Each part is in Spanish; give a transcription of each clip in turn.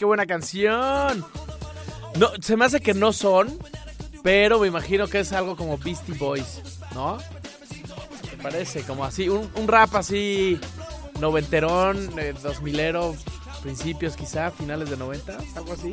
¡Qué buena canción! No, se me hace que no son, pero me imagino que es algo como Beastie Boys, ¿no? Me parece, como así, un, un rap así noventerón, eh, dos milero, principios quizá, finales de 90, algo así.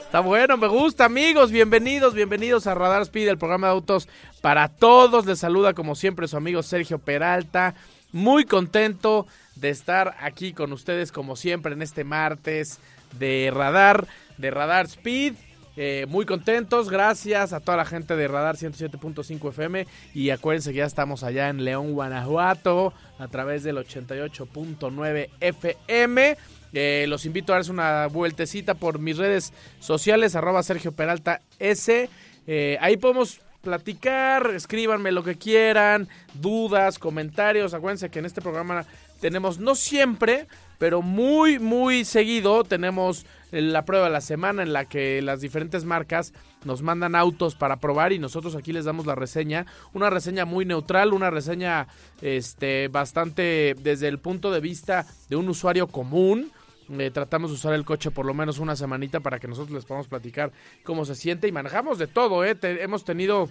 Está bueno, me gusta, amigos. Bienvenidos, bienvenidos a Radar Speed, el programa de autos para todos. Les saluda como siempre su amigo Sergio Peralta. Muy contento de estar aquí con ustedes como siempre en este martes de Radar, de Radar Speed. Eh, muy contentos, gracias a toda la gente de Radar 107.5 FM y acuérdense que ya estamos allá en León, Guanajuato a través del 88.9 FM. Eh, los invito a darse una vueltecita por mis redes sociales, arroba Sergio Peralta S. Eh, ahí podemos platicar, escríbanme lo que quieran, dudas, comentarios. Acuérdense que en este programa tenemos, no siempre, pero muy, muy seguido, tenemos la prueba de la semana en la que las diferentes marcas nos mandan autos para probar y nosotros aquí les damos la reseña. Una reseña muy neutral, una reseña este, bastante desde el punto de vista de un usuario común. Eh, tratamos de usar el coche por lo menos una semanita para que nosotros les podamos platicar cómo se siente y manejamos de todo, ¿eh? hemos tenido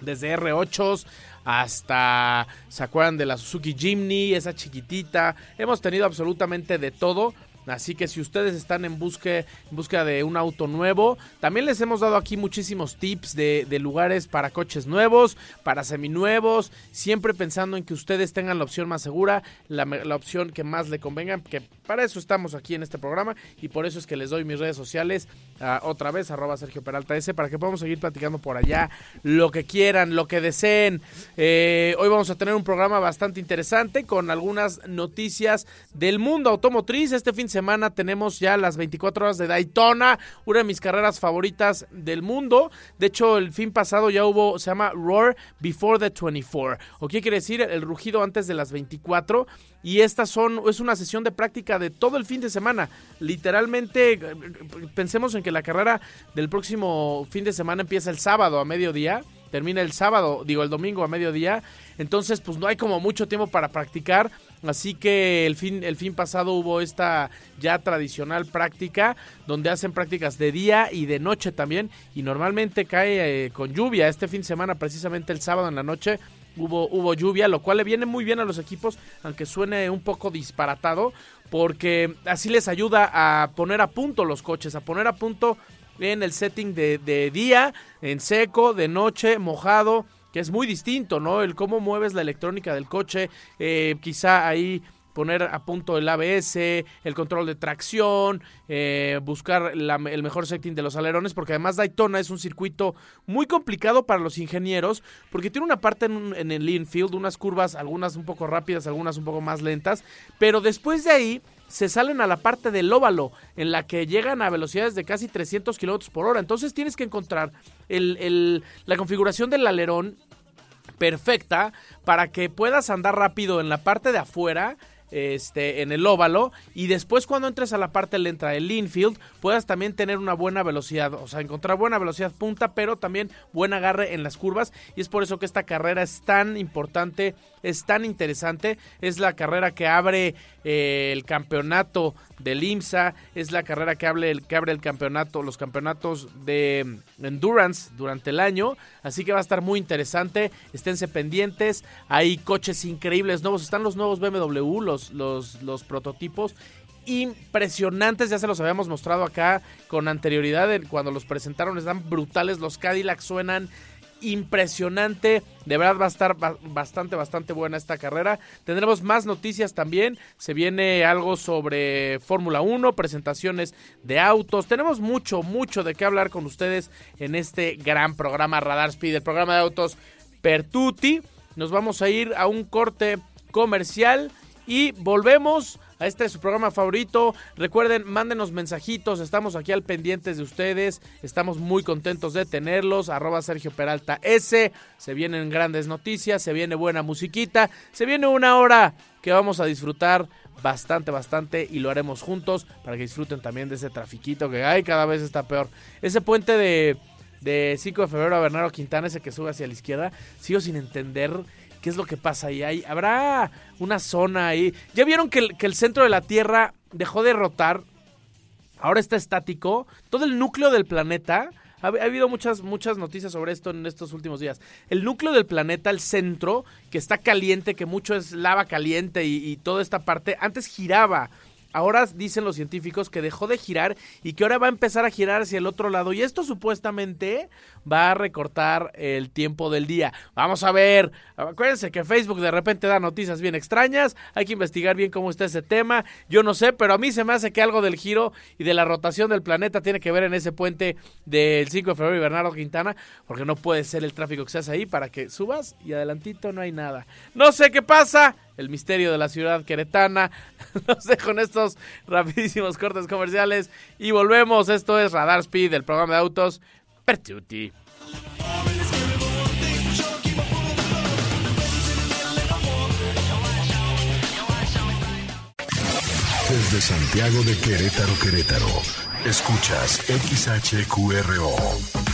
desde R8 hasta, ¿se acuerdan de la Suzuki Jimny? Esa chiquitita. Hemos tenido absolutamente de todo. Así que si ustedes están en, busque, en busca de un auto nuevo, también les hemos dado aquí muchísimos tips de, de, lugares para coches nuevos, para seminuevos, siempre pensando en que ustedes tengan la opción más segura, la, la opción que más le convenga, que para eso estamos aquí en este programa y por eso es que les doy mis redes sociales uh, otra vez, arroba Sergio Peralta S, para que podamos seguir platicando por allá lo que quieran, lo que deseen. Eh, hoy vamos a tener un programa bastante interesante con algunas noticias del mundo automotriz. Este fin semana tenemos ya las 24 horas de Daytona, una de mis carreras favoritas del mundo. De hecho, el fin pasado ya hubo, se llama Roar Before the 24. ¿O qué quiere decir? El rugido antes de las 24 y estas son es una sesión de práctica de todo el fin de semana. Literalmente pensemos en que la carrera del próximo fin de semana empieza el sábado a mediodía, termina el sábado, digo el domingo a mediodía, entonces pues no hay como mucho tiempo para practicar, así que el fin el fin pasado hubo esta ya tradicional práctica donde hacen prácticas de día y de noche también y normalmente cae eh, con lluvia. Este fin de semana precisamente el sábado en la noche hubo, hubo lluvia, lo cual le viene muy bien a los equipos, aunque suene un poco disparatado, porque así les ayuda a poner a punto los coches, a poner a punto en el setting de, de día, en seco, de noche, mojado, que es muy distinto, ¿no? El cómo mueves la electrónica del coche, eh, quizá ahí poner a punto el ABS, el control de tracción, eh, buscar el mejor setting de los alerones, porque además Daytona es un circuito muy complicado para los ingenieros, porque tiene una parte en, en el infield, unas curvas, algunas un poco rápidas, algunas un poco más lentas, pero después de ahí se salen a la parte del óvalo, en la que llegan a velocidades de casi 300 kilómetros por hora. Entonces tienes que encontrar la configuración del alerón perfecta para que puedas andar rápido en la parte de afuera este, en el óvalo y después cuando entres a la parte lenta del infield puedas también tener una buena velocidad, o sea, encontrar buena velocidad punta, pero también buen agarre en las curvas y es por eso que esta carrera es tan importante, es tan interesante, es la carrera que abre eh, el campeonato del IMSA, es la carrera que abre, el, que abre el campeonato, los campeonatos de endurance durante el año, así que va a estar muy interesante, esténse pendientes, hay coches increíbles nuevos, están los nuevos BMW, los, los, los prototipos impresionantes, ya se los habíamos mostrado acá con anterioridad cuando los presentaron, están brutales, los Cadillac suenan impresionante. De verdad va a estar bastante, bastante buena esta carrera. Tendremos más noticias también. Se viene algo sobre Fórmula 1, presentaciones de autos. Tenemos mucho, mucho de qué hablar con ustedes en este gran programa Radar Speed, el programa de autos Pertuti. nos vamos a ir a un corte comercial y volvemos a este su programa favorito. Recuerden, mándenos mensajitos, estamos aquí al pendientes de ustedes, estamos muy contentos de tenerlos. Arroba Sergio Peralta S. Se vienen grandes noticias, se viene buena musiquita, se viene una hora que vamos a disfrutar bastante, bastante y lo haremos juntos para que disfruten también de ese trafiquito que hay cada vez está peor. Ese puente de, de 5 de febrero a Bernardo Quintana, ese que sube hacia la izquierda, sigo sin entender qué es lo que pasa ahí. habrá una zona ahí. ¿Ya vieron que el, centro de la Tierra dejó de rotar? Ahora está estático. Todo el núcleo del planeta. Ha, habido muchas, muchas noticias sobre esto en estos últimos días. El núcleo del planeta, el centro, que está caliente, que mucho es lava caliente y, y toda esta parte, antes giraba ahora dicen los científicos que dejó de girar y que ahora va a empezar a girar hacia el otro lado. Y esto supuestamente va a recortar el tiempo del día. Vamos a ver. Acuérdense que Facebook de repente da noticias bien extrañas. Hay que investigar bien cómo está ese tema. Yo no sé, pero a mí se me hace que algo del giro y de la rotación del planeta tiene que ver en ese puente del 5 de febrero y Bernardo Quintana. Porque no puede ser el tráfico que se hace ahí para que subas y adelantito no hay nada. No sé qué pasa el misterio de la ciudad queretana. Los dejo en estos rapidísimos cortes comerciales y volvemos. Esto es Radar Speed, el programa de autos Pertuti. Desde Santiago de Querétaro, Querétaro, escuchas XHQRO.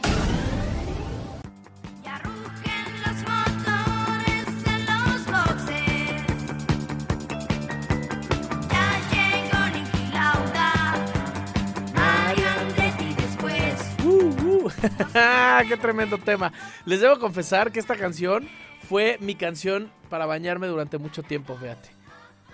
¡Qué tremendo tema! Les debo confesar que esta canción fue mi canción para bañarme durante mucho tiempo, fíjate.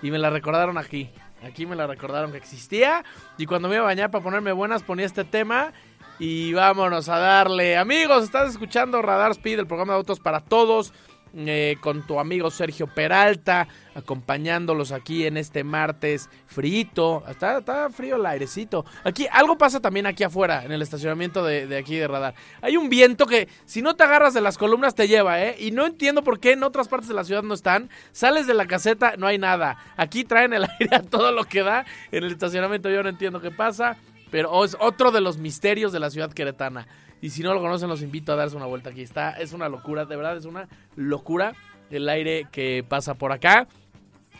Y me la recordaron aquí. Aquí me la recordaron que existía. Y cuando me iba a bañar para ponerme buenas, ponía este tema. Y vámonos a darle. Amigos, estás escuchando Radar Speed, el programa de autos para todos. Eh, con tu amigo Sergio Peralta, acompañándolos aquí en este martes frito. Está, está, frío el airecito. Aquí, algo pasa también aquí afuera, en el estacionamiento de, de, aquí de radar. Hay un viento que, si no te agarras de las columnas, te lleva, ¿eh? Y no entiendo por qué en otras partes de la ciudad no están. Sales de la caseta, no hay nada. Aquí traen el aire a todo lo que da. En el estacionamiento yo no entiendo qué pasa. Pero es otro de los misterios de la ciudad queretana. Y si no lo conocen, los invito a darse una vuelta aquí. Está, es una locura, de verdad, es una locura el aire que pasa por acá.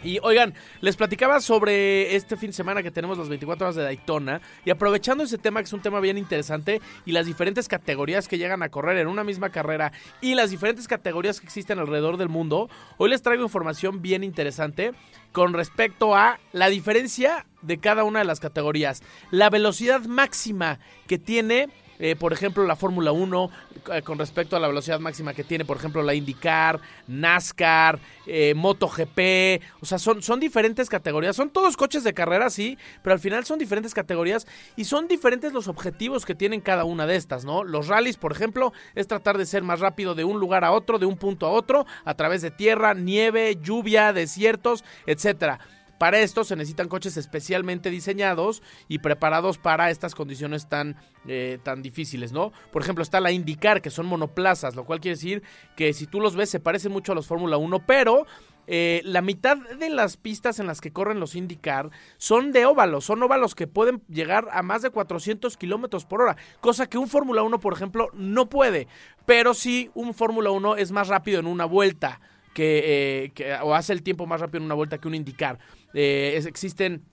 Y oigan, les platicaba sobre este fin de semana que tenemos las 24 horas de Daytona y aprovechando ese tema que es un tema bien interesante y las diferentes categorías que llegan a correr en una misma carrera y las diferentes categorías que existen alrededor del mundo, hoy les traigo información bien interesante con respecto a la diferencia de cada una de las categorías, la velocidad máxima que tiene eh, por ejemplo, la Fórmula 1 eh, con respecto a la velocidad máxima que tiene, por ejemplo, la IndyCar, NASCAR, eh, MotoGP, o sea, son, son diferentes categorías, son todos coches de carrera, sí, pero al final son diferentes categorías y son diferentes los objetivos que tienen cada una de estas, ¿no? Los rallies, por ejemplo, es tratar de ser más rápido de un lugar a otro, de un punto a otro, a través de tierra, nieve, lluvia, desiertos, etcétera. Para esto se necesitan coches especialmente diseñados y preparados para estas condiciones tan, eh, tan difíciles, ¿no? Por ejemplo, está la IndyCar, que son monoplazas, lo cual quiere decir que si tú los ves se parecen mucho a los Fórmula 1, pero eh, la mitad de las pistas en las que corren los IndyCar son de óvalos, son óvalos que pueden llegar a más de 400 kilómetros por hora, cosa que un Fórmula 1, por ejemplo, no puede, pero sí un Fórmula 1 es más rápido en una vuelta. Eh, que, o hace el tiempo más rápido en una vuelta que un IndyCar. Eh, existen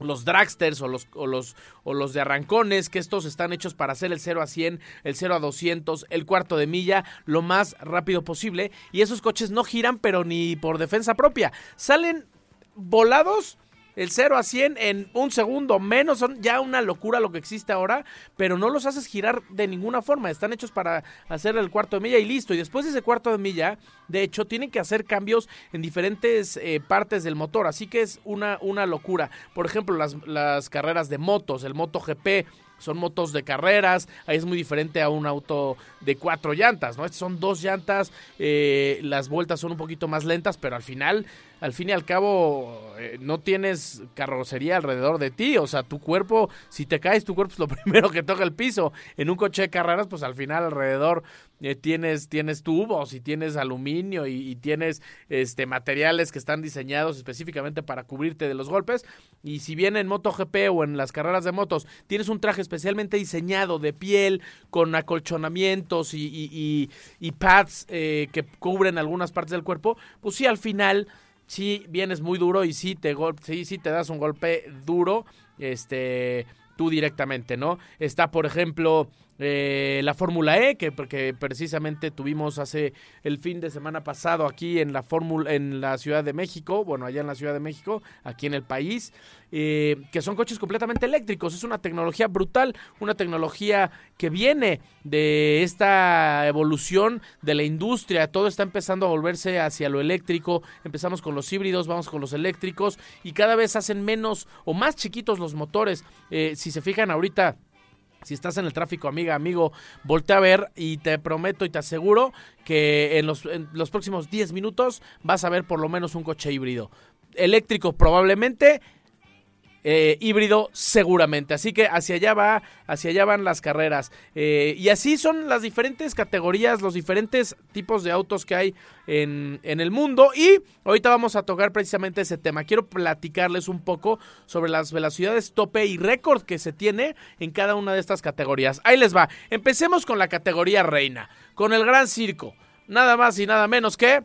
los dragsters o los, o, los, o los de arrancones, que estos están hechos para hacer el 0 a 100, el 0 a 200, el cuarto de milla, lo más rápido posible. Y esos coches no giran, pero ni por defensa propia. Salen volados El 0 a 100 en un segundo menos, son ya una locura lo que existe ahora, pero no los haces girar de ninguna forma, están hechos para hacer el cuarto de milla y listo. Y después de ese cuarto de milla, de hecho, tienen que hacer cambios en diferentes eh, partes del motor, así que es una, una locura. Por ejemplo, las, las carreras de motos, el Moto GP son motos de carreras, ahí es muy diferente a un auto de cuatro llantas, ¿no? Estas son dos llantas, eh, las vueltas son un poquito más lentas, pero al final, al fin y al cabo, eh, no tienes carrocería alrededor de ti, o sea, tu cuerpo, si te caes, tu cuerpo es lo primero que toca el piso. En un coche de carreras, pues al final alrededor eh, tienes, tienes tubos y tienes aluminio y, tienes este, materiales que están diseñados específicamente para cubrirte de los golpes. Y si bien en MotoGP o en las carreras de motos tienes un traje especialmente diseñado de piel con acolchonamientos y, y, y pads eh, que cubren algunas partes del cuerpo, pues sí, al final sí vienes muy duro y sí te, sí, sí te das un golpe duro. Este tú directamente, ¿no? Está, por ejemplo, la Fórmula E, que, que, precisamente tuvimos hace el fin de semana pasado aquí en la Fórmula, en la Ciudad de México, bueno, allá en la Ciudad de México, aquí en el país, eh, que son coches completamente eléctricos. Es una tecnología brutal, una tecnología que viene de esta evolución de la industria. Todo está empezando a volverse hacia lo eléctrico. Empezamos con los híbridos, vamos con los eléctricos y cada vez hacen menos o más chiquitos los motores. Eh, si se fijan ahorita si estás en el tráfico, amiga, amigo, voltea a ver y te prometo y te aseguro que en los, en los próximos 10 minutos vas a ver por lo menos un coche híbrido. Eléctrico probablemente, eh, híbrido seguramente. Así que hacia allá va, hacia allá van las carreras. Eh, y así son las diferentes categorías, los diferentes tipos de autos que hay en, en, el mundo. Y ahorita vamos a tocar precisamente ese tema. Quiero platicarles un poco sobre las velocidades tope y récord que se tiene en cada una de estas categorías. Ahí les va. Empecemos con la categoría reina, con el gran circo. Nada más y nada menos que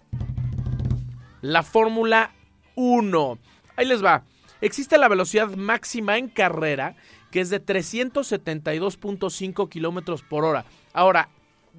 la Fórmula 1. Ahí les va. Existe la velocidad máxima en carrera, que es de 372.5 kilómetros por hora. Ahora,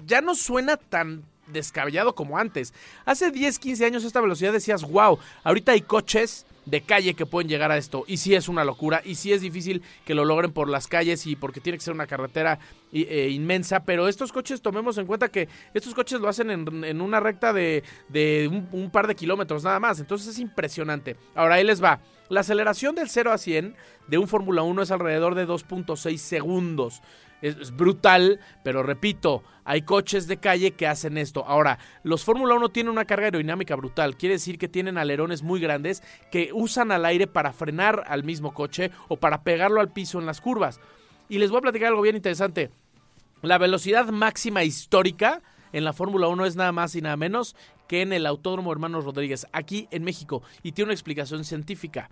ya no suena tan descabellado como antes. Hace 10, 15 años esta velocidad decías, wow, ahorita hay coches de calle que pueden llegar a esto. Y sí es una locura, y sí es difícil que lo logren por las calles y porque tiene que ser una carretera eh, inmensa. Pero estos coches, tomemos en cuenta que estos coches lo hacen en, una recta de, de un, un, par de kilómetros nada más. Entonces es impresionante. Ahora ahí les va. La aceleración del 0 a 100 de un Fórmula 1 es alrededor de 2.6 segundos. Es, brutal, pero repito, hay coches de calle que hacen esto. Ahora, los Fórmula 1 tienen una carga aerodinámica brutal, quiere decir que tienen alerones muy grandes que usan al aire para frenar al mismo coche o para pegarlo al piso en las curvas. Y les voy a platicar algo bien interesante. La velocidad máxima histórica en la Fórmula 1 es nada más y nada menos que en el Autódromo Hermanos Rodríguez, aquí en México, y tiene una explicación científica.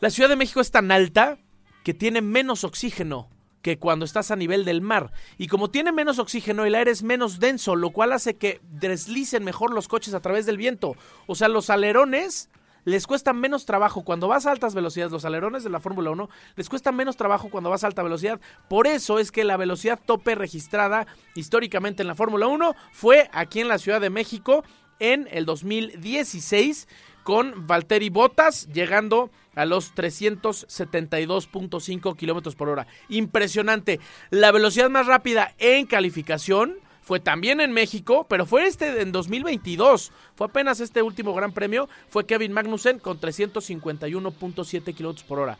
La Ciudad de México es tan alta que tiene menos oxígeno que cuando estás a nivel del mar. Y como tiene menos oxígeno, el aire es menos denso, lo cual hace que deslicen mejor los coches a través del viento. O sea, los alerones les cuesta menos trabajo cuando vas a altas velocidades. Los alerones de la Fórmula 1 les cuesta menos trabajo cuando vas a alta velocidad. Por eso es que la velocidad tope registrada históricamente en la Fórmula 1 fue aquí en la Ciudad de México en el 2016 con Valtteri Bottas llegando a los 372.5 kilómetros por hora. Impresionante. La velocidad más rápida en calificación fue también en México, pero fue este en 2022. Fue apenas este último gran premio. Fue Kevin Magnussen con 351.7 kilómetros por hora.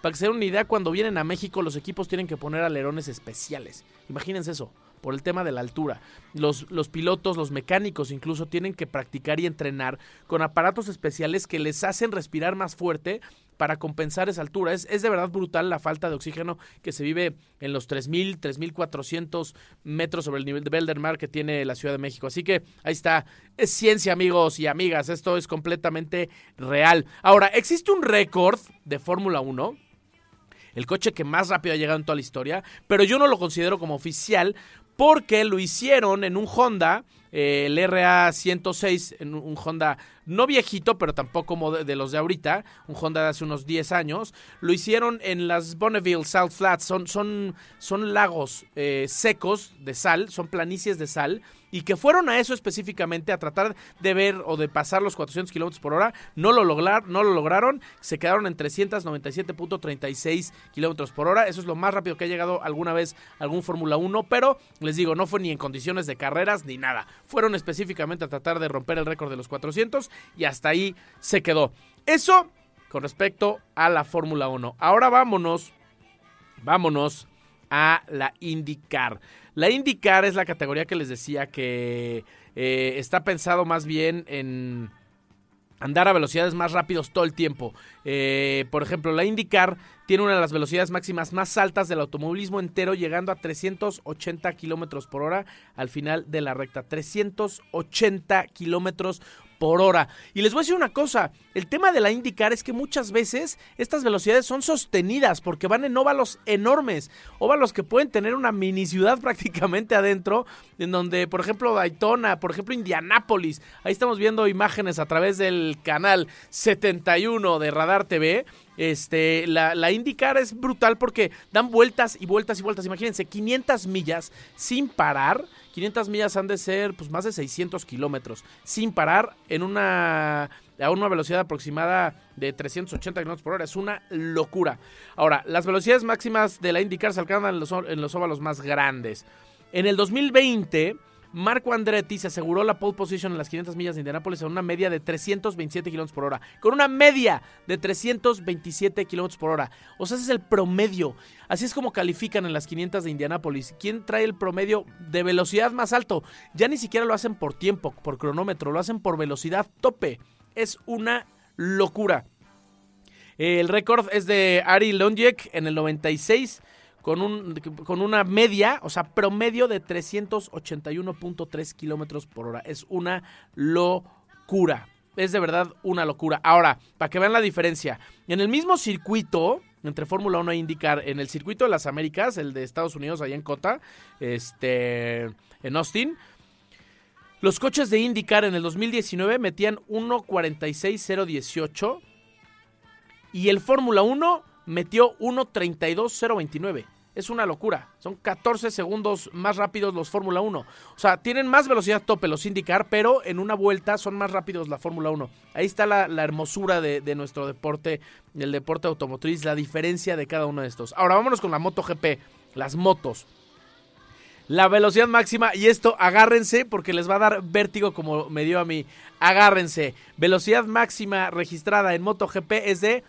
Para que se den una idea, cuando vienen a México, los equipos tienen que poner alerones especiales. Imagínense eso por el tema de la altura. Los, los, pilotos, los mecánicos incluso tienen que practicar y entrenar con aparatos especiales que les hacen respirar más fuerte para compensar esa altura. Es, es de verdad brutal la falta de oxígeno que se vive en los 3.000, 3.400 metros sobre el nivel del mar que tiene la Ciudad de México. Así que ahí está, es ciencia amigos y amigas, esto es completamente real. Ahora, existe un récord de Fórmula 1 el coche que más rápido ha llegado en toda la historia, pero yo no lo considero como oficial porque lo hicieron en un Honda, eh, el RA106, en un Honda no viejito, pero tampoco de, de, los de ahorita, un Honda de hace unos 10 años. Lo hicieron en las Bonneville Salt Flats, son, son, son lagos eh, secos de sal, son planicies de sal y que fueron a eso específicamente, a tratar de ver o de pasar los 400 kilómetros por hora, no lo, lograr, no lo lograron, se quedaron en 397.36 kilómetros por hora, eso es lo más rápido que ha llegado alguna vez algún Fórmula 1, pero les digo, no fue ni en condiciones de carreras ni nada, fueron específicamente a tratar de romper el récord de los 400 y hasta ahí se quedó. Eso con respecto a la Fórmula 1. Ahora vámonos, vámonos a la IndyCar. La IndyCar es la categoría que les decía que eh, está pensado más bien en andar a velocidades más rápidos todo el tiempo. Eh, por ejemplo, la IndyCar tiene una de las velocidades máximas más altas del automovilismo entero, llegando a 380 kilómetros por hora al final de la recta. 380 kilómetros por hora. Y les voy a decir una cosa, el tema de la IndyCar es que muchas veces estas velocidades son sostenidas porque van en óvalos enormes, óvalos que pueden tener una mini ciudad prácticamente adentro, en donde, por ejemplo, Daytona, por ejemplo, Indianápolis, ahí estamos viendo imágenes a través del canal 71 de Radar TV, este, la, la IndyCar es brutal porque dan vueltas y vueltas y vueltas. Imagínense, 500 millas sin parar. 500 millas han de ser pues más de 600 kilómetros sin parar en una a una velocidad aproximada de 380 kilómetros por hora. Es una locura. Ahora, las velocidades máximas de la IndyCar se alcanzan en los, en los óvalos más grandes. En el 2020 Marco Andretti se aseguró la pole position en las 500 millas de Indianápolis en una media de 327 kilómetros por hora. Con una media de 327 kilómetros por hora. O sea, ese es el promedio. Así es como califican en las 500 de Indianápolis. ¿Quién trae el promedio de velocidad más alto? Ya ni siquiera lo hacen por tiempo, por cronómetro, lo hacen por velocidad tope. Es una locura. El récord es de Ari Lonjek en el 96 con, un, con una media, o sea, promedio de 381.3 kilómetros por hora. Es una locura. Es de verdad una locura. Ahora, para que vean la diferencia, en el mismo circuito entre Fórmula 1 e IndyCar, en el circuito de las Américas, el de Estados Unidos, allá en Cota, este, en Austin, los coches de IndyCar en el 2019 metían 1.46.018 y el Fórmula 1 metió 1.32.029. Es una locura. Son 14 segundos más rápidos los Fórmula 1. O sea, tienen más velocidad tope los IndyCar, pero en una vuelta son más rápidos la Fórmula 1. Ahí está la, hermosura de, de, nuestro deporte, el deporte automotriz, la diferencia de cada uno de estos. Ahora vámonos con la MotoGP, las motos. La velocidad máxima, y esto agárrense porque les va a dar vértigo como me dio a mí. Agárrense. Velocidad máxima registrada en MotoGP es de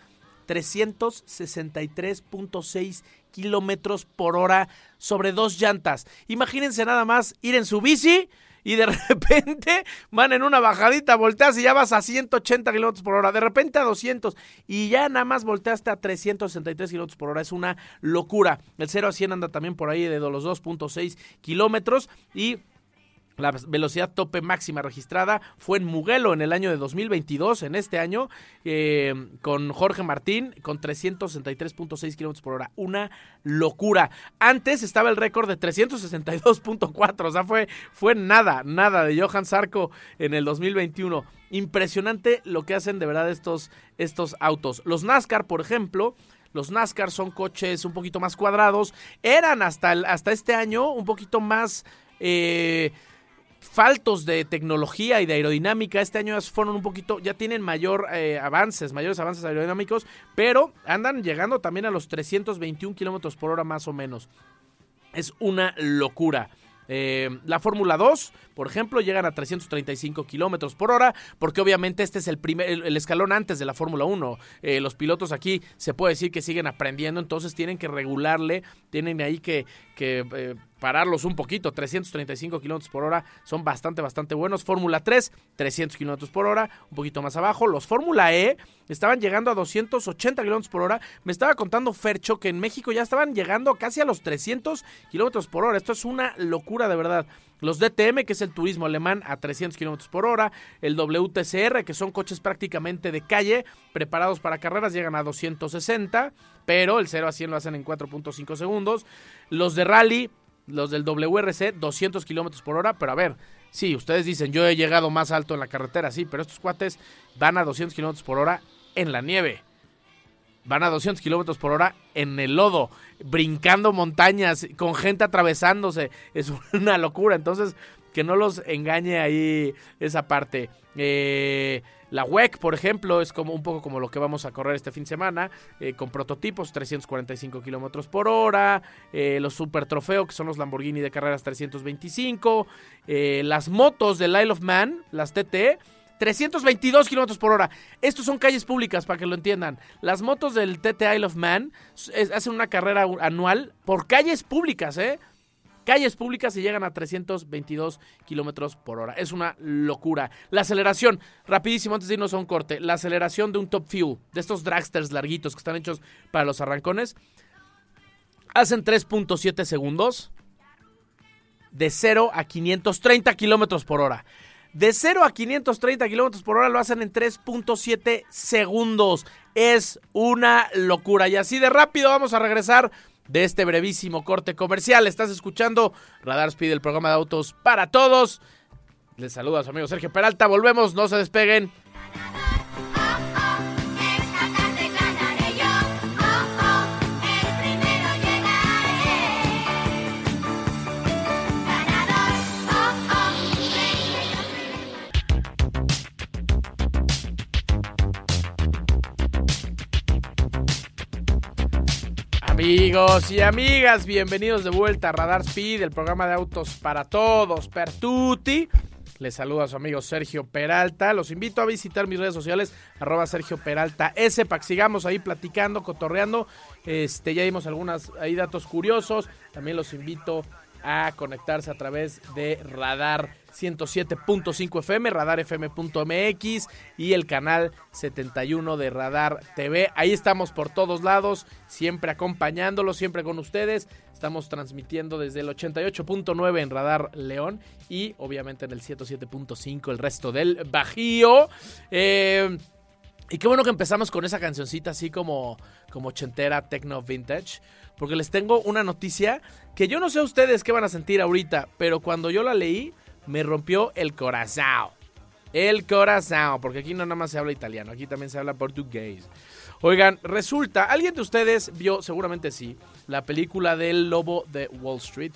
363.6 kilómetros por hora sobre dos llantas. Imagínense nada más ir en su bici y de repente van en una bajadita, volteas y ya vas a 180 kilómetros por hora, de repente a 200 y ya nada más volteaste a 363 kilómetros por hora. Es una locura. El 0 a 100 anda también por ahí de los 2.6 kilómetros y la velocidad tope máxima registrada fue en Mugello en el año de 2022, en este año, eh, con Jorge Martín, con 363.6 kilómetros por hora. Una locura. Antes estaba el récord de 362.4, o sea, fue, fue nada, nada de Johan Sarko en el 2021. Impresionante lo que hacen de verdad estos, estos autos. Los NASCAR, por ejemplo, los NASCAR son coches un poquito más cuadrados. Eran hasta, hasta este año un poquito más... Eh, faltos de tecnología y de aerodinámica. Este año fueron un poquito, ya tienen mayor eh, avances, mayores avances aerodinámicos, pero andan llegando también a los 321 kilómetros por hora más o menos. Es una locura. Eh, la Fórmula 2, por ejemplo, llegan a 335 kilómetros por hora, porque obviamente este es el primer, el, escalón antes de la Fórmula 1. Eh, los pilotos aquí se puede decir que siguen aprendiendo, entonces tienen que regularle, tienen ahí que, que eh, pararlos un poquito. 335 kilómetros por hora son bastante, bastante buenos. Fórmula 3, 300 kilómetros por hora, un poquito más abajo. Los Fórmula E estaban llegando a 280 kilómetros por hora. Me estaba contando Fercho que en México ya estaban llegando casi a los 300 kilómetros por hora. Esto es una locura de verdad. Los DTM, que es el turismo alemán, a 300 kilómetros por hora. El WTCR, que son coches prácticamente de calle, preparados para carreras, llegan a 260. Pero el 0 a 100 lo hacen en 4.5 segundos. Los de rally, los del WRC, 200 kilómetros por hora. Pero a ver, sí, ustedes dicen, yo he llegado más alto en la carretera, sí, pero estos cuates van a 200 kilómetros por hora en la nieve. Van a 200 kilómetros por hora en el lodo, brincando montañas, con gente atravesándose. Es una locura. Entonces, que no los engañe ahí esa parte. Eh, la WEC, por ejemplo, es como un poco como lo que vamos a correr este fin de semana, eh, con prototipos 345 kilómetros por hora, eh, los Super Trofeo, que son los Lamborghini de carreras 325, las motos del Isle of Man, las TT, 322 kilómetros por hora. Estos son calles públicas, para que lo entiendan. Las motos del TT Isle of Man hacen una carrera anual por calles públicas, ¿eh? Calles públicas y llegan a 322 kilómetros por hora. Es una locura. La aceleración, rapidísimo, antes de irnos a un corte, la aceleración de un Top Fuel, de estos dragsters larguitos que están hechos para los arrancones, hacen 3.7 segundos de 0 a 530 kilómetros por hora. De 0 a 530 kilómetros por hora lo hacen en 3.7 segundos. Es una locura. Y así de rápido vamos a regresar de este brevísimo corte comercial. Estás escuchando Radar Speed, el programa de autos para todos. Les saluda a su amigo Sergio Peralta. Volvemos, no se despeguen. Amigos y amigas, bienvenidos de vuelta a Radar Speed, el programa de autos para todos, per tutti. Les saluda a su amigo Sergio Peralta. Los invito a visitar mis redes sociales, arroba Sergio Peralta S, para que sigamos ahí platicando, cotorreando. Este, ya dimos algunos ahí datos curiosos. También los invito a conectarse a través de Radar 107.5 FM, radarfm.mx y el canal 71 de Radar TV. Ahí estamos por todos lados, siempre acompañándolos, siempre con ustedes. Estamos transmitiendo desde el 88.9 en Radar León y obviamente en el 107.5 el resto del Bajío. Eh, y qué bueno que empezamos con esa cancioncita así como, como ochentera, techno vintage porque les tengo una noticia que yo no sé ustedes qué van a sentir ahorita, pero cuando yo la leí me rompió el corazón. El corazón, porque aquí no nada más se habla italiano, aquí también se habla portugués. Oigan, resulta, ¿alguien de ustedes vio, seguramente sí, la película del lobo de Wall Street?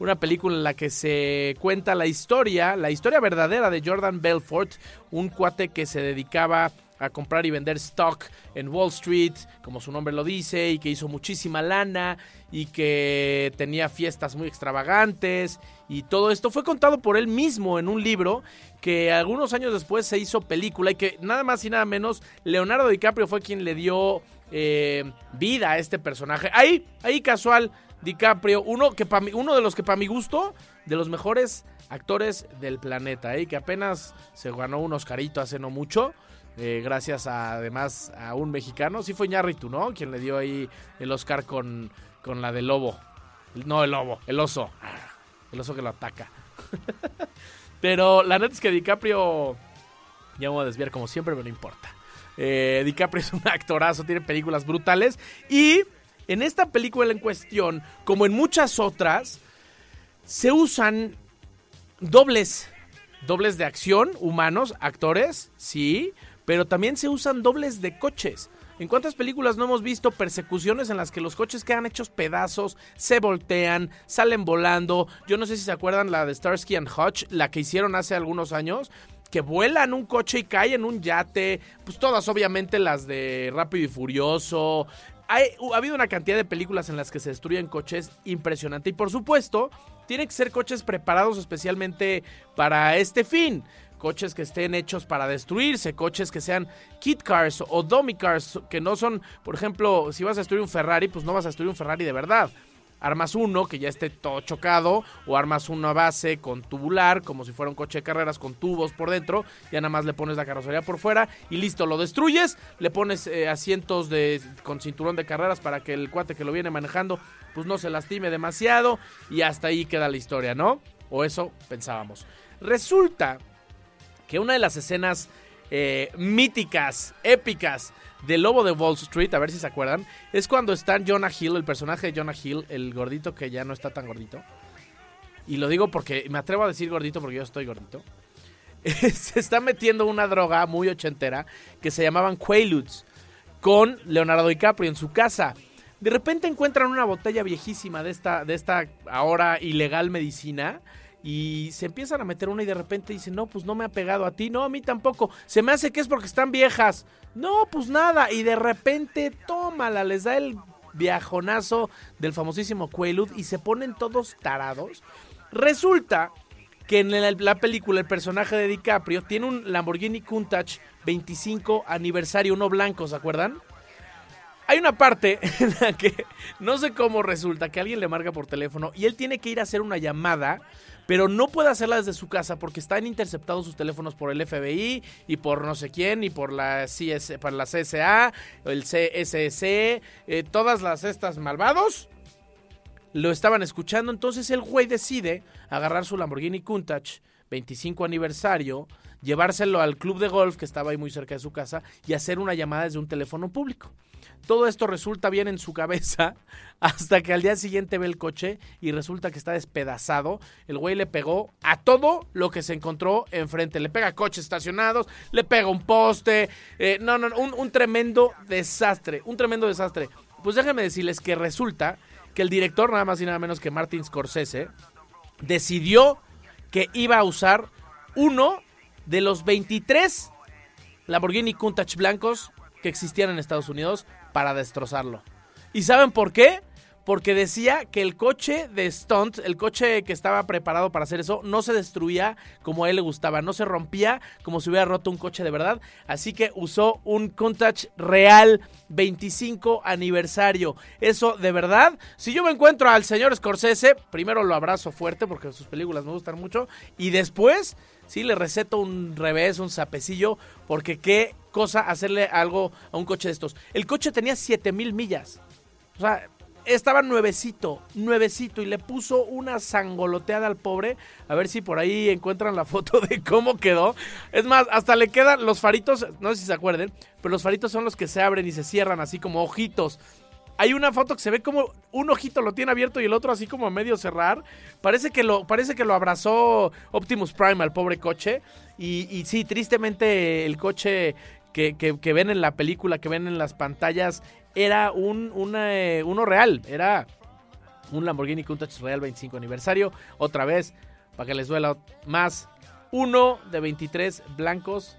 Una película en la que se cuenta la historia, la historia verdadera de Jordan Belfort, un cuate que se dedicaba a comprar y vender stock en Wall Street, como su nombre lo dice, y que hizo muchísima lana y que tenía fiestas muy extravagantes y todo esto fue contado por él mismo en un libro que algunos años después se hizo película y que nada más y nada menos Leonardo DiCaprio fue quien le dio eh, vida a este personaje. Ahí, ahí casual, DiCaprio, uno, que uno de los que para mi gusto, de los mejores actores del planeta, ¿eh? que apenas se ganó un Oscarito hace no mucho. Eh, gracias además a un mexicano, sí fue Ñarritu, ¿no? Quien le dio ahí el Oscar con, con la del lobo. No el lobo, el oso. El oso que lo ataca. pero la neta es que DiCaprio, ya me voy a desviar como siempre, pero no importa. Eh, DiCaprio es un actorazo, tiene películas brutales. Y en esta película en cuestión, como en muchas otras, se usan dobles. Dobles de acción, humanos, actores, sí, pero también se usan dobles de coches. ¿En cuántas películas no hemos visto persecuciones en las que los coches quedan hechos pedazos, se voltean, salen volando? Yo no sé si se acuerdan la de Starsky and Hutch, la que hicieron hace algunos años, que vuelan un coche y caen en un yate. Pues todas, obviamente, las de Rápido y Furioso. ha habido una cantidad de películas en las que se destruyen coches impresionante. Y por supuesto, tienen que ser coches preparados especialmente para este fin coches que estén hechos para destruirse, coches que sean kit cars o dummy cars, que no son, por ejemplo, si vas a destruir un Ferrari, pues no vas a destruir un Ferrari de verdad. Armas uno que ya esté todo chocado, o armas una base con tubular, como si fuera un coche de carreras con tubos por dentro, ya nada más le pones la carrocería por fuera y listo, lo destruyes, le pones eh, asientos de, con cinturón de carreras para que el cuate que lo viene manejando pues no se lastime demasiado y hasta ahí queda la historia, ¿no? O eso pensábamos. Resulta que una de las escenas eh, míticas, épicas del Lobo de Wall Street, a ver si se acuerdan, es cuando está Jonah Hill, el personaje de Jonah Hill, el gordito que ya no está tan gordito. Y lo digo porque me atrevo a decir gordito porque yo estoy gordito. se está metiendo una droga muy ochentera que se llamaban Quaaludes con Leonardo DiCaprio en su casa. De repente encuentran una botella viejísima de esta, de esta ahora ilegal medicina y se empiezan a meter una y de repente dicen, no, pues no me ha pegado a ti, no, a mí tampoco, se me hace que es porque están viejas, no, pues nada, y de repente, tómala, les da el viajonazo del famosísimo Quaalude y se ponen todos tarados. Resulta que en la, la, película el personaje de DiCaprio tiene un Lamborghini Countach 25 aniversario, uno blanco, ¿se acuerdan? Hay una parte en la que no sé cómo resulta que alguien le marca por teléfono y él tiene que ir a hacer una llamada, pero no puede hacerla desde su casa porque están interceptados sus teléfonos por el FBI y por no sé quién y por la, CS, por la CSA, el CSS, eh, todas las estas malvados lo estaban escuchando. Entonces el güey decide agarrar su Lamborghini Countach 25 aniversario, llevárselo al club de golf que estaba ahí muy cerca de su casa y hacer una llamada desde un teléfono público. Todo esto resulta bien en su cabeza hasta que al día siguiente ve el coche y resulta que está despedazado. El güey le pegó a todo lo que se encontró enfrente. Le pega coches estacionados, le pega un poste. Eh, no, no, un, un tremendo desastre. Un tremendo desastre. Pues déjenme decirles que resulta que el director, nada más y nada menos que Martin Scorsese, decidió que iba a usar uno de los 23 Lamborghini Countach blancos que existían en Estados Unidos para destrozarlo. ¿Y saben por qué? Porque decía que el coche de Stunt, el coche que estaba preparado para hacer eso, no se destruía como a él le gustaba, no se rompía como si hubiera roto un coche de verdad. Así que usó un Countach real 25 aniversario. Eso de verdad, si yo me encuentro al señor Scorsese, primero lo abrazo fuerte porque sus películas me gustan mucho y después sí le receto un revés, un sapecillo, porque qué cosa hacerle algo a un coche de estos. El coche tenía 7000 millas. O sea, estaba nuevecito, nuevecito y le puso una sangoloteada al pobre. A ver si por ahí encuentran la foto de cómo quedó. Es más, hasta le quedan los faritos, no sé si se acuerden, pero los faritos son los que se abren y se cierran así como ojitos. Hay una foto que se ve como un ojito lo tiene abierto y el otro así como a medio cerrar. Parece que lo, parece que lo abrazó Optimus Prime al pobre coche. Y, sí, tristemente el coche que, ven en la película, que ven en las pantallas, era un eh, uno real. Era un Lamborghini Countach Real 25 aniversario. Otra vez, para que les duela más, uno de 23 blancos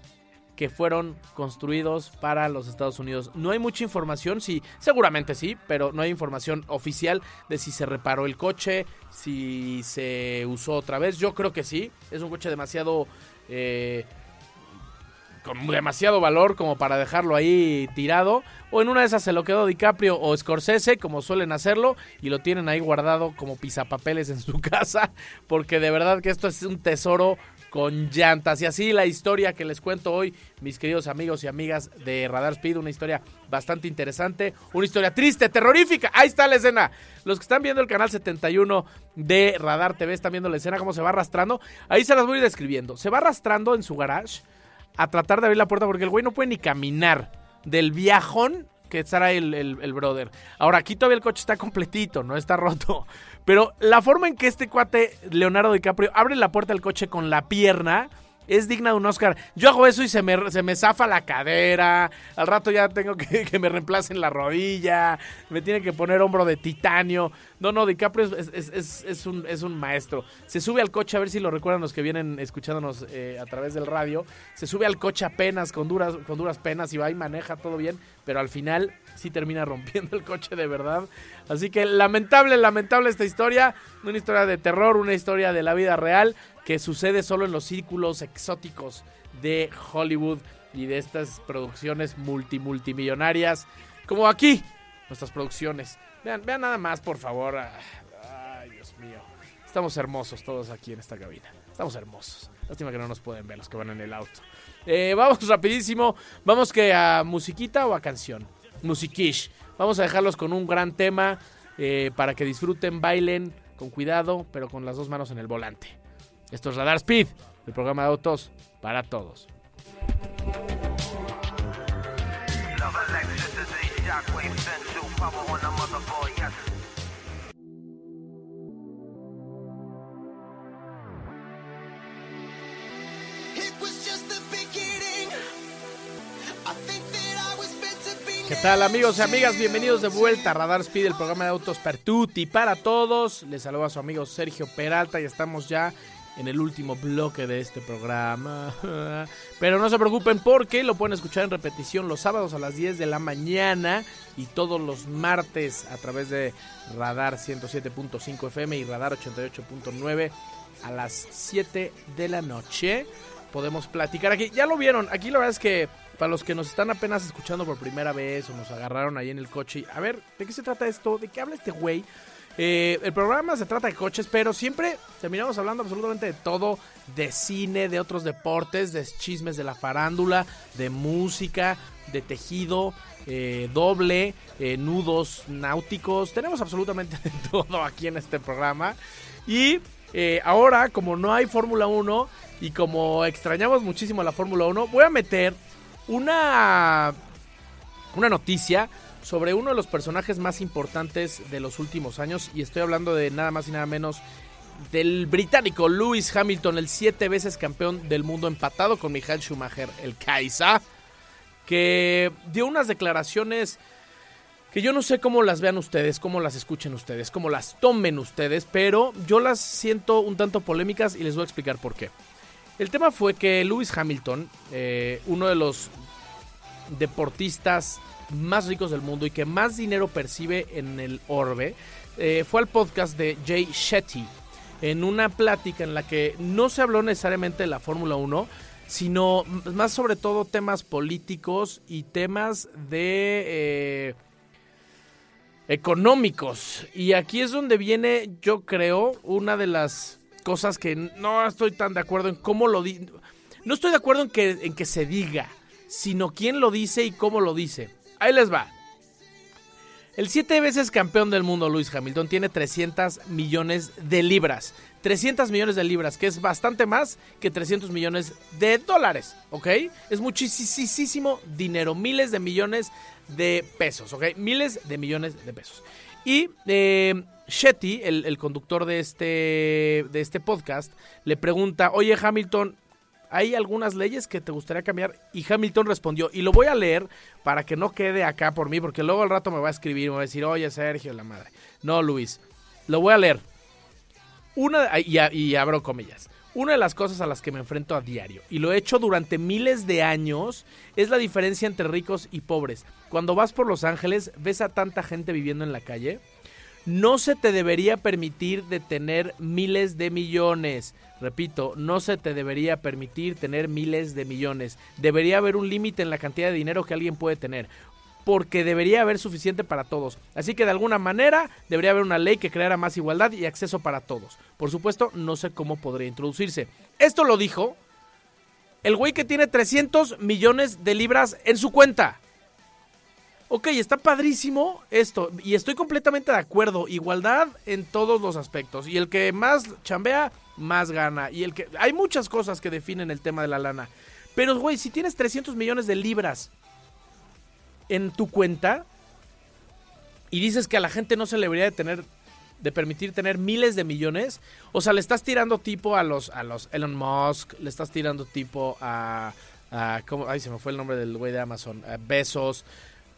que fueron construidos para los Estados Unidos. No hay mucha información, sí, seguramente sí, pero no hay información oficial de si se reparó el coche, si se usó otra vez. Yo creo que sí, es un coche demasiado... Eh, con demasiado valor como para dejarlo ahí tirado. O en una de esas se lo quedó DiCaprio o Scorsese, como suelen hacerlo, y lo tienen ahí guardado como pisapapeles en su casa. Porque de verdad que esto es un tesoro con llantas. Y así la historia que les cuento hoy, mis queridos amigos y amigas de Radar Speed, una historia bastante interesante, una historia triste, terrorífica. Ahí está la escena. Los que están viendo el canal 71 de Radar TV están viendo la escena, cómo se va arrastrando. Ahí se las voy a ir describiendo. Se va arrastrando en su garage a tratar de abrir la puerta porque el güey no puede ni caminar del viajón que estará el, el, el, brother. Ahora, aquí todavía el coche está completito, no está roto. Pero la forma en que este cuate, Leonardo DiCaprio, abre la puerta del coche con la pierna es digna de un Oscar. Yo hago eso y se me, se me zafa la cadera. Al rato ya tengo que que me reemplacen la rodilla. Me tiene que poner hombro de titanio. No, no, DiCaprio es, es, es, es, un, es un maestro. Se sube al coche, a ver si lo recuerdan los que vienen escuchándonos eh, a través del radio. Se sube al coche apenas, con duras, con duras penas, y va y maneja todo bien. Pero al final sí termina rompiendo el coche de verdad. Así que lamentable, lamentable esta historia. Una historia de terror, una historia de la vida real que sucede solo en los círculos exóticos de Hollywood y de estas producciones multimultimillonarias, como aquí, nuestras producciones. Vean, vean nada más, por favor. Ay, Dios mío. Estamos hermosos todos aquí en esta cabina. Estamos hermosos. Lástima que no nos pueden ver los que van en el auto. Eh, vamos rapidísimo. Vamos que a musiquita o a canción. Musiquish. Vamos a dejarlos con un gran tema eh, para que disfruten, bailen con cuidado, pero con las dos manos en el volante. Esto es Radar Speed, el programa de autos para todos. ¿Qué tal amigos y amigas? Bienvenidos de vuelta a Radar Speed, el programa de autos per tutti para todos. Les saluda a su amigo Sergio Peralta y estamos ya en el último bloque de este programa. Pero no se preocupen porque lo pueden escuchar en repetición los sábados a las 10 de la mañana y todos los martes a través de Radar 107.5 FM y Radar 88.9 a las 7 de la noche. Podemos platicar aquí. Ya lo vieron, aquí la verdad es que para los que nos están apenas escuchando por primera vez o nos agarraron ahí en el coche, a ver, ¿de qué se trata esto? ¿De qué habla este güey? Eh, el programa se trata de coches, pero siempre terminamos hablando absolutamente de todo, de cine, de otros deportes, de chismes de la farándula, de música, de tejido, eh, doble, eh, nudos náuticos. Tenemos absolutamente de todo aquí en este programa. Y ahora, como no hay Fórmula 1 y como extrañamos muchísimo la Fórmula 1, voy a meter una, una noticia sobre uno de los personajes más importantes de los últimos años y estoy hablando de nada más y nada menos del británico Lewis Hamilton, el siete veces campeón del mundo empatado con Michael Schumacher, el Kaisa, que dio unas declaraciones que yo no sé cómo las vean ustedes, cómo las escuchen ustedes, cómo las tomen ustedes, pero yo las siento un tanto polémicas y les voy a explicar por qué. El tema fue que Lewis Hamilton, eh, uno de los deportistas más ricos del mundo y que más dinero percibe en el orbe, eh, fue al podcast de Jay Shetty, en una plática en la que no se habló necesariamente de la Fórmula 1, sino más sobre todo temas políticos y temas de... Eh, económicos. Y aquí es donde viene, yo creo, una de las cosas que no estoy tan de acuerdo en cómo lo di no estoy de acuerdo en que, en que se diga, sino quién lo dice y cómo lo dice. Ahí les va. El siete veces campeón del mundo, Luis Hamilton, tiene 300 millones de libras. 300 millones de libras, que es bastante más que 300 millones de dólares, ¿ok? Es muchísimo dinero, miles de millones de pesos, ¿ok? Miles de millones de pesos. Y eh, Shetty, el, conductor de este, de este podcast, le pregunta, oye Hamilton, ¿hay algunas leyes que te gustaría cambiar? Y Hamilton respondió, y lo voy a leer para que no quede acá por mí, porque luego al rato me va a escribir me va a decir, oye Sergio, la madre. No, Luis, lo voy a leer. Una, y, y abro comillas. Una de las cosas a las que me enfrento a diario, y lo he hecho durante miles de años, es la diferencia entre ricos y pobres. Cuando vas por Los Ángeles, ves a tanta gente viviendo en la calle, no se te debería permitir tener miles de millones. Repito, no se te debería permitir tener miles de millones. Debería haber un límite en la cantidad de dinero que alguien puede tener. Porque debería haber suficiente para todos. Así que de alguna manera debería haber una ley que creara más igualdad y acceso para todos. Por supuesto, no sé cómo podría introducirse. Esto lo dijo el güey que tiene 300 millones de libras en su cuenta. Ok, está padrísimo esto y estoy completamente de acuerdo. Igualdad en todos los aspectos. Y el que más chambea, más gana. Y el que... Hay muchas cosas que definen el tema de la lana. Pero, güey, si tienes 300 millones de libras en tu cuenta y dices que a la gente no se le debería de tener de permitir tener miles de millones, o sea, le estás tirando tipo a los a los Elon Musk, le estás tirando tipo a, ay, se me fue el nombre del güey de Amazon, Besos,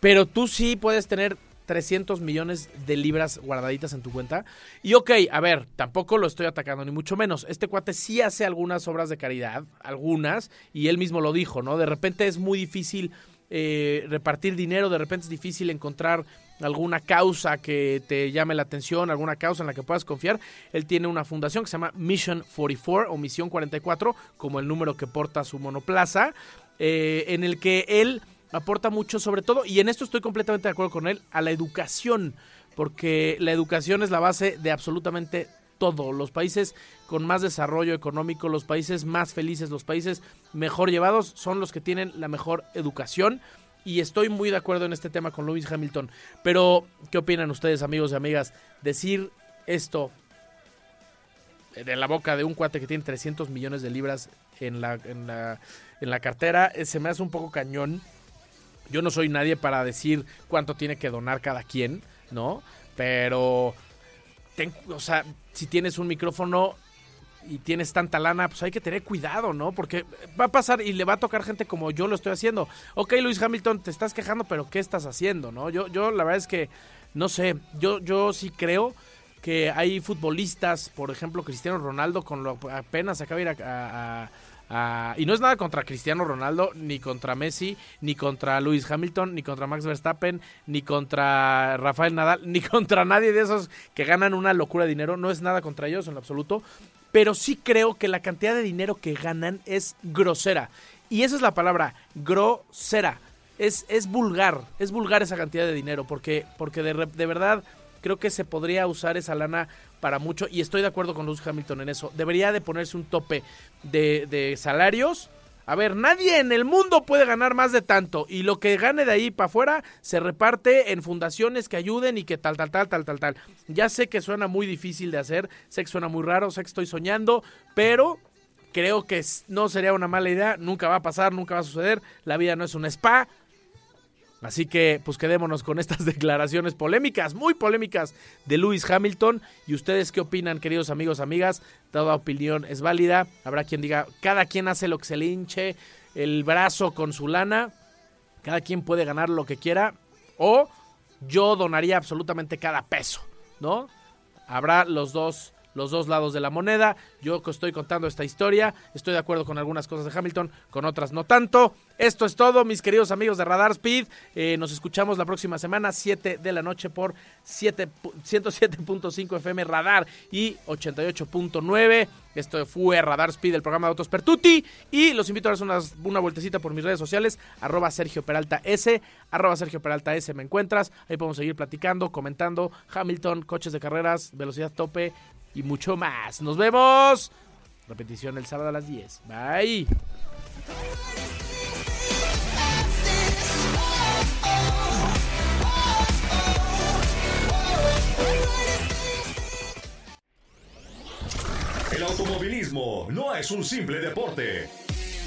pero tú sí puedes tener 300 millones de libras guardaditas en tu cuenta. Y ok, a ver, tampoco lo estoy atacando, ni mucho menos. Este cuate sí hace algunas obras de caridad, algunas, y él mismo lo dijo, ¿no? De repente es muy difícil eh, repartir dinero, de repente es difícil encontrar alguna causa que te llame la atención, alguna causa en la que puedas confiar. Él tiene una fundación que se llama Mission 44 o Misión 44, como el número que porta su monoplaza, eh, en el que él aporta mucho, sobre todo, y en esto estoy completamente de acuerdo con él, a la educación, porque la educación es la base de absolutamente todo. Los países con más desarrollo económico, los países más felices, los países mejor llevados son los que tienen la mejor educación. Y estoy muy de acuerdo en este tema con Lewis Hamilton. Pero, ¿qué opinan ustedes, amigos y amigas? Decir esto de la boca de un cuate que tiene 300 millones de libras en la, en la, en la cartera, eh, se me hace un poco cañón. Yo no soy nadie para decir cuánto tiene que donar cada quien, ¿no? Pero, o sea, si tienes un micrófono y tienes tanta lana, pues hay que tener cuidado, ¿no? Porque va a pasar y le va a tocar gente como yo lo estoy haciendo. Ok, Luis Hamilton, te estás quejando, pero ¿qué estás haciendo, no? Yo, yo la verdad es que, no sé, yo, yo sí creo que hay futbolistas, por ejemplo, Cristiano Ronaldo, con lo apenas acaba de ir a, y no es nada contra Cristiano Ronaldo, ni contra Messi, ni contra Lewis Hamilton, ni contra Max Verstappen, ni contra Rafael Nadal, ni contra nadie de esos que ganan una locura de dinero. No es nada contra ellos en absoluto. Pero sí creo que la cantidad de dinero que ganan es grosera. Y esa es la palabra, grosera. Es, es vulgar, es vulgar esa cantidad de dinero, porque, porque de, de verdad creo que se podría usar esa lana para mucho y estoy de acuerdo con Lewis Hamilton en eso. Debería de ponerse un tope de, de, salarios. A ver, nadie en el mundo puede ganar más de tanto y lo que gane de ahí para afuera se reparte en fundaciones que ayuden y que tal, tal, tal, tal, tal, tal. Ya sé que suena muy difícil de hacer, sé que suena muy raro, sé que estoy soñando, pero creo que no sería una mala idea, nunca va a pasar, nunca va a suceder, la vida no es un spa, Así que pues quedémonos con estas declaraciones polémicas, muy polémicas de Lewis Hamilton. ¿Y ustedes qué opinan, queridos amigos, amigas? Toda opinión es válida. Habrá quien diga, cada quien hace lo que se le hinche el brazo con su lana. Cada quien puede ganar lo que quiera. O yo donaría absolutamente cada peso, ¿no? Habrá los dos los dos lados de la moneda. Yo estoy contando esta historia, estoy de acuerdo con algunas cosas de Hamilton, con otras no tanto. Esto es todo, mis queridos amigos de Radar Speed. Eh, nos escuchamos la próxima semana, 7 de la noche por 107.5 FM Radar y 88.9. Esto fue Radar Speed, el programa de Autos Pertuti. Y los invito a dar una, una vueltecita por mis redes sociales, arroba Sergio Peralta S, arroba Sergio Peralta S, me encuentras. Ahí podemos seguir platicando, comentando Hamilton, coches de carreras, velocidad tope, y mucho más. Nos vemos. Repetición el sábado a las 10. Bye. El automovilismo no es un simple deporte